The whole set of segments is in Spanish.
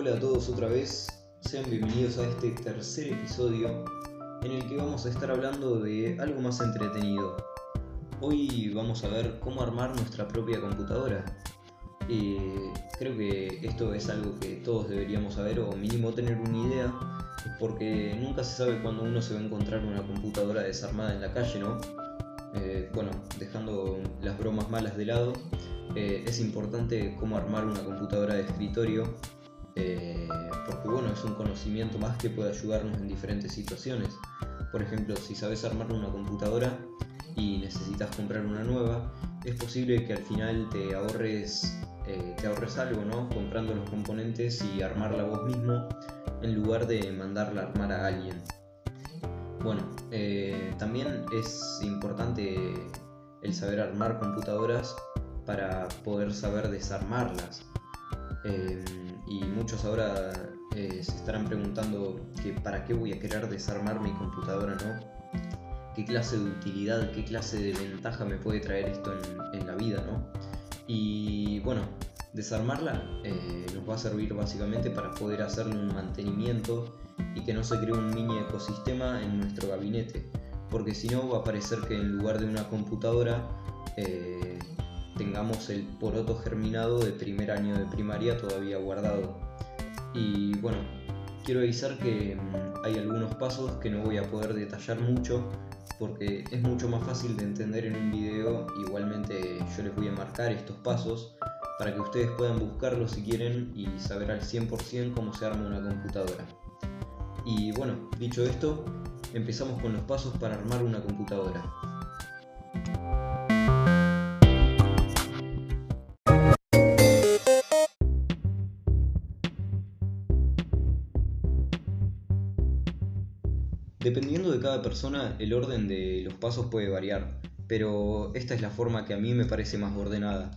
Hola a todos otra vez, sean bienvenidos a este tercer episodio en el que vamos a estar hablando de algo más entretenido. Hoy vamos a ver cómo armar nuestra propia computadora. Eh, creo que esto es algo que todos deberíamos saber o mínimo tener una idea, porque nunca se sabe cuándo uno se va a encontrar una computadora desarmada en la calle, ¿no? Eh, bueno, dejando las bromas malas de lado, eh, es importante cómo armar una computadora de escritorio, eh, porque bueno, es un conocimiento más que puede ayudarnos en diferentes situaciones. Por ejemplo, si sabes armar una computadora y necesitas comprar una nueva, es posible que al final te ahorres, te ahorres algo, ¿no? Comprando los componentes y armarla vos mismo en lugar de mandarla a armar a alguien. Bueno, eh, también es importante el saber armar computadoras para poder saber desarmarlas. Eh, y muchos ahora eh, se estarán preguntando que para qué voy a querer desarmar mi computadora, ¿no? ¿Qué clase de utilidad, qué clase de ventaja me puede traer esto en, en la vida, ¿no? Y bueno, desarmarla nos va a servir básicamente para poder hacerle un mantenimiento y que no se cree un mini ecosistema en nuestro gabinete, porque si no va a parecer que en lugar de una computadora eh, tengamos el poroto germinado de primer año de primaria todavía guardado. Y bueno, quiero avisar que mm, hay algunos pasos que no voy a poder detallar mucho porque es mucho más fácil de entender en un video, igualmente yo les voy a marcar estos pasos para que ustedes puedan buscarlos si quieren y saber al 100% cómo se arma una computadora. Y bueno, dicho esto, empezamos con los pasos para armar una computadora. Cada persona, el orden de los pasos puede variar, pero esta es la forma que a mí me parece más ordenada.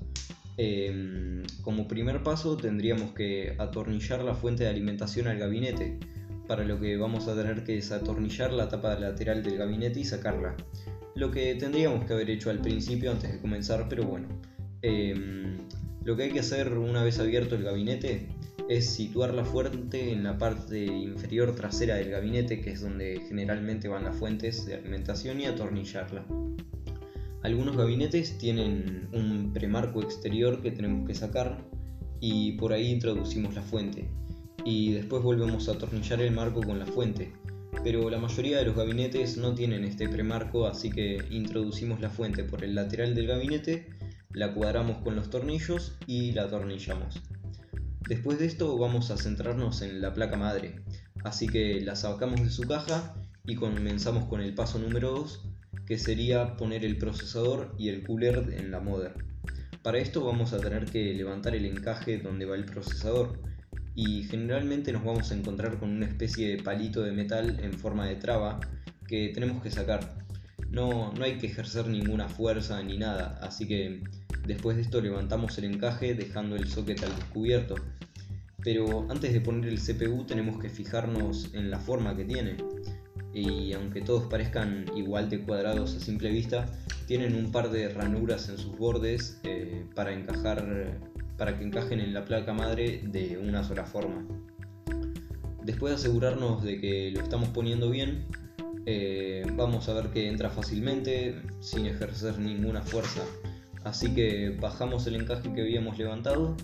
Em, como primer paso tendríamos que atornillar la fuente de alimentación al gabinete, para lo que vamos a tener que desatornillar la tapa lateral del gabinete y sacarla. Lo que tendríamos que haber hecho al principio antes de comenzar, pero bueno. Em, lo que hay que hacer una vez abierto el gabinete es situar la fuente en la parte inferior trasera del gabinete, que es donde generalmente van las fuentes de alimentación, y atornillarla. Algunos gabinetes tienen un premarco exterior que tenemos que sacar y por ahí introducimos la fuente y después volvemos a atornillar el marco con la fuente. Pero la mayoría de los gabinetes no tienen este premarco, así que introducimos la fuente por el lateral del gabinete, la cuadramos con los tornillos y la atornillamos. Después de esto vamos a centrarnos en la placa madre, así que la sacamos de su caja y comenzamos con el paso número 2, que sería poner el procesador y el cooler en la mother. Para esto vamos a tener que levantar el encaje donde va el procesador, y generalmente nos vamos a encontrar con una especie de palito de metal en forma de traba que tenemos que sacar. No, no hay que ejercer ninguna fuerza ni nada, así que después de esto levantamos el encaje dejando el socket al descubierto. Pero antes de poner el CPU tenemos que fijarnos en la forma que tiene. Y aunque todos parezcan igual de cuadrados a simple vista, tienen un par de ranuras en sus bordes eh, para encajar para que encajen en la placa madre de una sola forma. Después de asegurarnos de que lo estamos poniendo bien, eh, vamos a ver que entra fácilmente sin ejercer ninguna fuerza. Así que bajamos el encaje que habíamos levantado,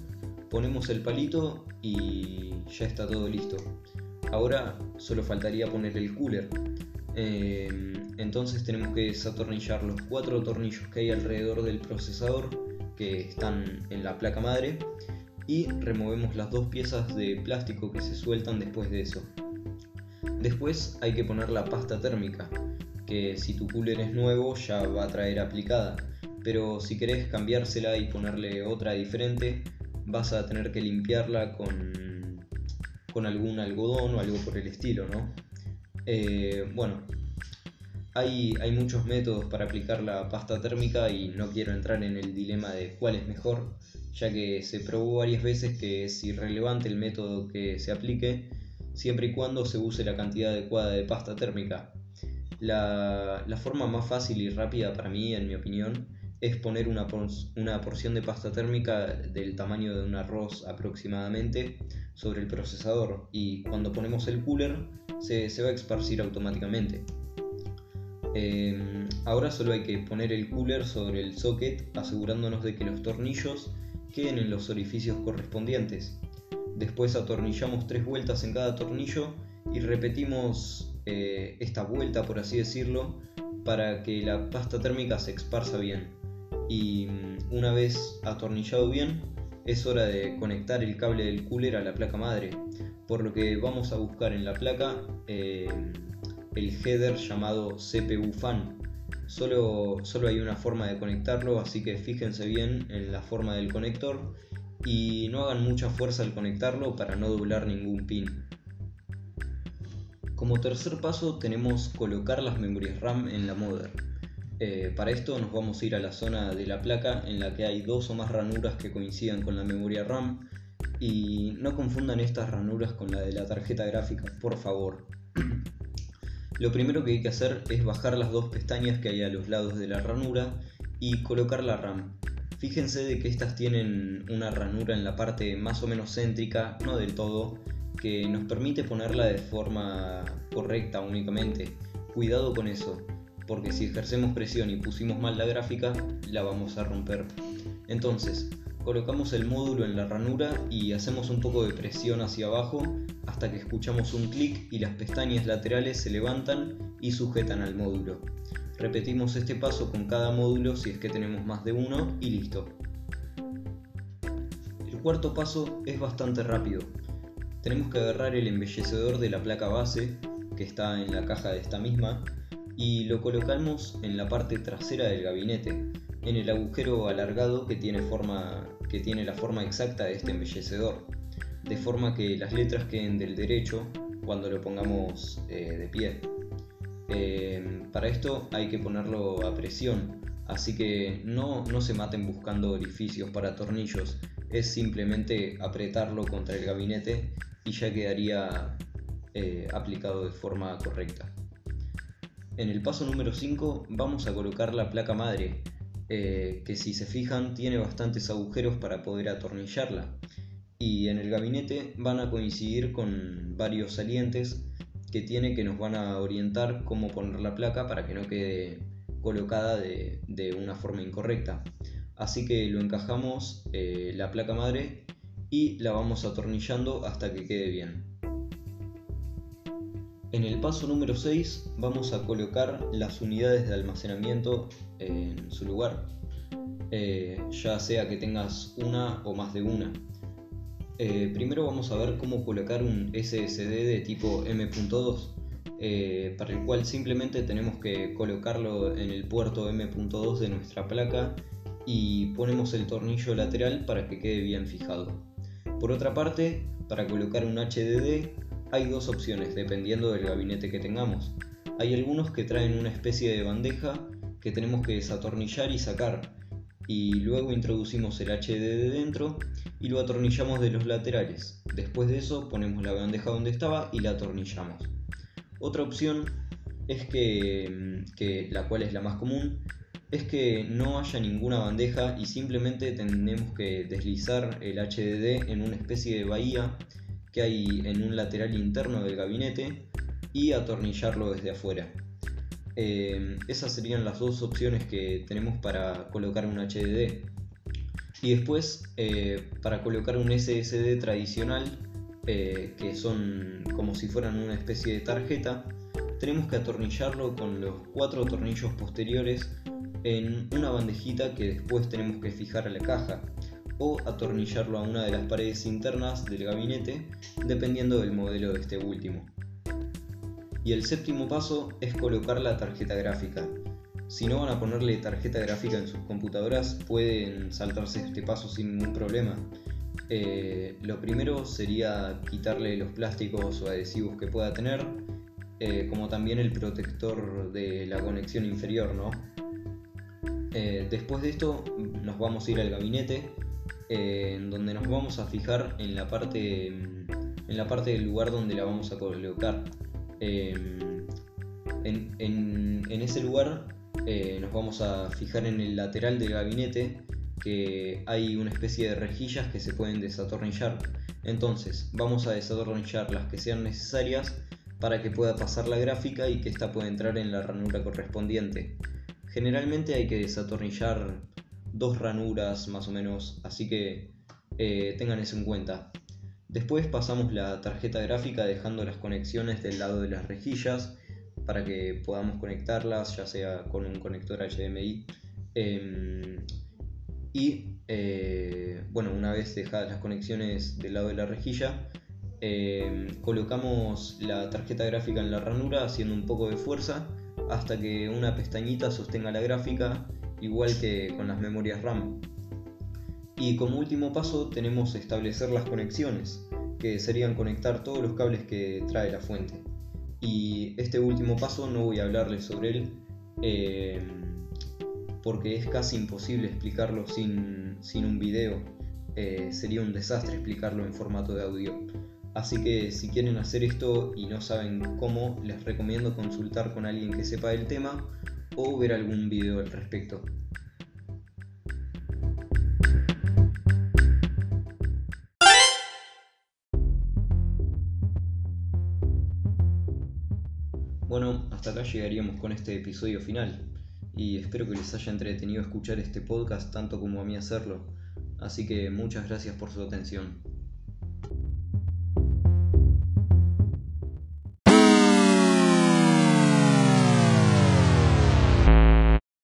ponemos el palito y ya está todo listo. Ahora solo faltaría poner el cooler. Eh, entonces tenemos que desatornillar los cuatro tornillos que hay alrededor del procesador que están en la placa madre y removemos las dos piezas de plástico que se sueltan después de eso. Después hay que poner la pasta térmica, que si tu cooler es nuevo ya va a traer aplicada, pero si querés cambiársela y ponerle otra diferente, vas a tener que limpiarla con, con algún algodón o algo por el estilo, ¿no? Eh, bueno, hay, muchos métodos para aplicar la pasta térmica y no quiero entrar en el dilema de cuál es mejor, ya que se probó varias veces que es irrelevante el método que se aplique, siempre y cuando se use la cantidad adecuada de pasta térmica. La, forma más fácil y rápida para mí, en mi opinión, es poner una, una, porción de pasta térmica del tamaño de un arroz aproximadamente sobre el procesador y cuando ponemos el cooler se, va a esparcir automáticamente. Em, ahora solo hay que poner el cooler sobre el socket asegurándonos de que los tornillos queden en los orificios correspondientes. Después atornillamos tres vueltas en cada tornillo y repetimos eh, esta vuelta, por así decirlo, para que la pasta térmica se esparza bien. Y mm, una vez atornillado bien, es hora de conectar el cable del cooler a la placa madre, por lo que vamos a buscar en la placa eh, el header llamado CPU fan. Solo, solo hay una forma de conectarlo, así que fíjense bien en la forma del conector y no hagan mucha fuerza al conectarlo para no doblar ningún pin. Como tercer paso tenemos colocar las memorias RAM en la mother. Eh, para esto nos vamos a ir a la zona de la placa en la que hay dos o más ranuras que coincidan con la memoria RAM y no confundan estas ranuras con la de la tarjeta gráfica, por favor. Lo primero que hay que hacer es bajar las dos pestañas que hay a los lados de la ranura y colocar la RAM. Fíjense de que estas tienen una ranura en la parte más o menos céntrica, no del todo, que nos permite ponerla de forma correcta únicamente. Cuidado con eso, porque si ejercemos presión y pusimos mal la gráfica, la vamos a romper. Entonces, colocamos el módulo en la ranura y hacemos un poco de presión hacia abajo hasta que escuchamos un clic y las pestañas laterales se levantan y sujetan al módulo. Repetimos este paso con cada módulo si es que tenemos más de uno y listo. El cuarto paso es bastante rápido, tenemos que agarrar el embellecedor de la placa base que está en la caja de esta misma y lo colocamos en la parte trasera del gabinete, en el agujero alargado que tiene, forma, que tiene la forma exacta de este embellecedor, de forma que las letras queden del derecho cuando lo pongamos eh, de pie. Eh, para esto hay que ponerlo a presión, así que no, no se maten buscando orificios para tornillos, es simplemente apretarlo contra el gabinete y ya quedaría eh, aplicado de forma correcta. En el paso número 5 vamos a colocar la placa madre, eh, que si se fijan tiene bastantes agujeros para poder atornillarla. Y en el gabinete van a coincidir con varios salientes que tiene que nos van a orientar cómo poner la placa para que no quede colocada de, una forma incorrecta. Así que lo encajamos eh, la placa madre y la vamos atornillando hasta que quede bien. En el paso número 6 vamos a colocar las unidades de almacenamiento en su lugar, eh, ya sea que tengas una o más de una. Eh, primero vamos a ver cómo colocar un SSD de tipo M.2, eh, para el cual simplemente tenemos que colocarlo en el puerto M.2 de nuestra placa y ponemos el tornillo lateral para que quede bien fijado. Por otra parte, para colocar un HDD hay dos opciones dependiendo del gabinete que tengamos. Hay algunos que traen una especie de bandeja que tenemos que desatornillar y sacar y luego introducimos el HDD dentro y lo atornillamos de los laterales. Después de eso ponemos la bandeja donde estaba y la atornillamos. Otra opción es que, que la cual es la más común, es que no haya ninguna bandeja y simplemente tenemos que deslizar el HDD en una especie de bahía que hay en un lateral interno del gabinete y atornillarlo desde afuera. Eh, esas serían las dos opciones que tenemos para colocar un HDD. Y después, eh, para colocar un SSD tradicional, eh, que son como si fueran una especie de tarjeta, tenemos que atornillarlo con los cuatro tornillos posteriores en una bandejita que después tenemos que fijar a la caja o atornillarlo a una de las paredes internas del gabinete dependiendo del modelo de este último. Y el séptimo paso es colocar la tarjeta gráfica. Si no van a ponerle tarjeta gráfica en sus computadoras pueden saltarse este paso sin ningún problema. Eh, lo primero sería quitarle los plásticos o adhesivos que pueda tener, eh, como también el protector de la conexión inferior, ¿no? Eh, después de esto nos vamos a ir al gabinete, eh, en donde nos vamos a fijar en la parte, en la parte del lugar donde la vamos a colocar. Eh, en, ese lugar eh, nos vamos a fijar en el lateral del gabinete que hay una especie de rejillas que se pueden desatornillar. Entonces, vamos a desatornillar las que sean necesarias para que pueda pasar la gráfica y que ésta pueda entrar en la ranura correspondiente. Generalmente hay que desatornillar dos ranuras más o menos, así que eh, tengan eso en cuenta. Después pasamos la tarjeta gráfica dejando las conexiones del lado de las rejillas para que podamos conectarlas, ya sea con un conector HDMI. Em, y eh, bueno, una vez dejadas las conexiones del lado de la rejilla, em, colocamos la tarjeta gráfica en la ranura haciendo un poco de fuerza hasta que una pestañita sostenga la gráfica, igual que con las memorias RAM. Y como último paso tenemos establecer las conexiones, que serían conectar todos los cables que trae la fuente. Y este último paso no voy a hablarles sobre él eh, porque es casi imposible explicarlo sin, un video. Eh, sería un desastre explicarlo en formato de audio. Así que si quieren hacer esto y no saben cómo, les recomiendo consultar con alguien que sepa del tema o ver algún video al respecto. Bueno, hasta acá llegaríamos con este episodio final y espero que les haya entretenido escuchar este podcast tanto como a mí hacerlo. Así que muchas gracias por su atención.